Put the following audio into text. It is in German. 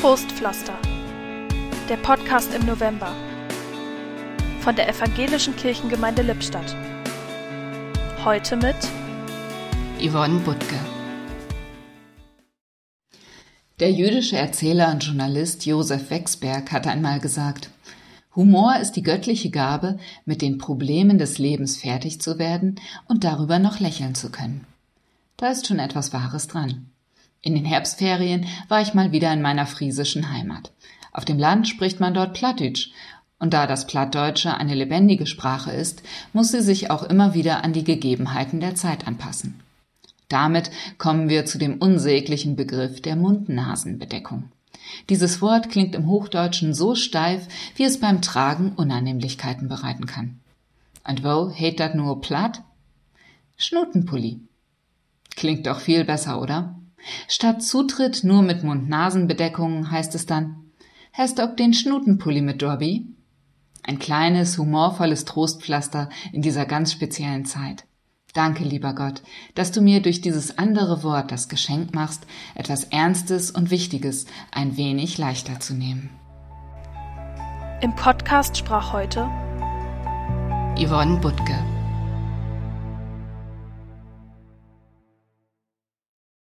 Trostpflaster. Der Podcast im November von der Evangelischen Kirchengemeinde Lippstadt. Heute mit Yvonne Butke. Der jüdische Erzähler und Journalist Josef Wexberg hatte einmal gesagt, Humor ist die göttliche Gabe, mit den Problemen des Lebens fertig zu werden und darüber noch lächeln zu können. Da ist schon etwas Wahres dran. In den Herbstferien war ich mal wieder in meiner friesischen Heimat. Auf dem Land spricht man dort Plattdeutsch, und da das Plattdeutsche eine lebendige Sprache ist, muss sie sich auch immer wieder an die Gegebenheiten der Zeit anpassen. Damit kommen wir zu dem unsäglichen Begriff der Mund-Nasen-Bedeckung. Dieses Wort klingt im Hochdeutschen so steif, wie es beim Tragen Unannehmlichkeiten bereiten kann. Und wo heet dat nur platt? Schnutenpulli. Klingt doch viel besser, oder? Statt Zutritt nur mit Mund-Nasen-Bedeckung heißt es dann, hast ob den Schnutenpulli mit Dorbi? Ein kleines, humorvolles Trostpflaster in dieser ganz speziellen Zeit. Danke, lieber Gott, dass du mir durch dieses andere Wort das Geschenk machst, etwas Ernstes und Wichtiges ein wenig leichter zu nehmen. Im Podcast sprach heute Yvonne Butke.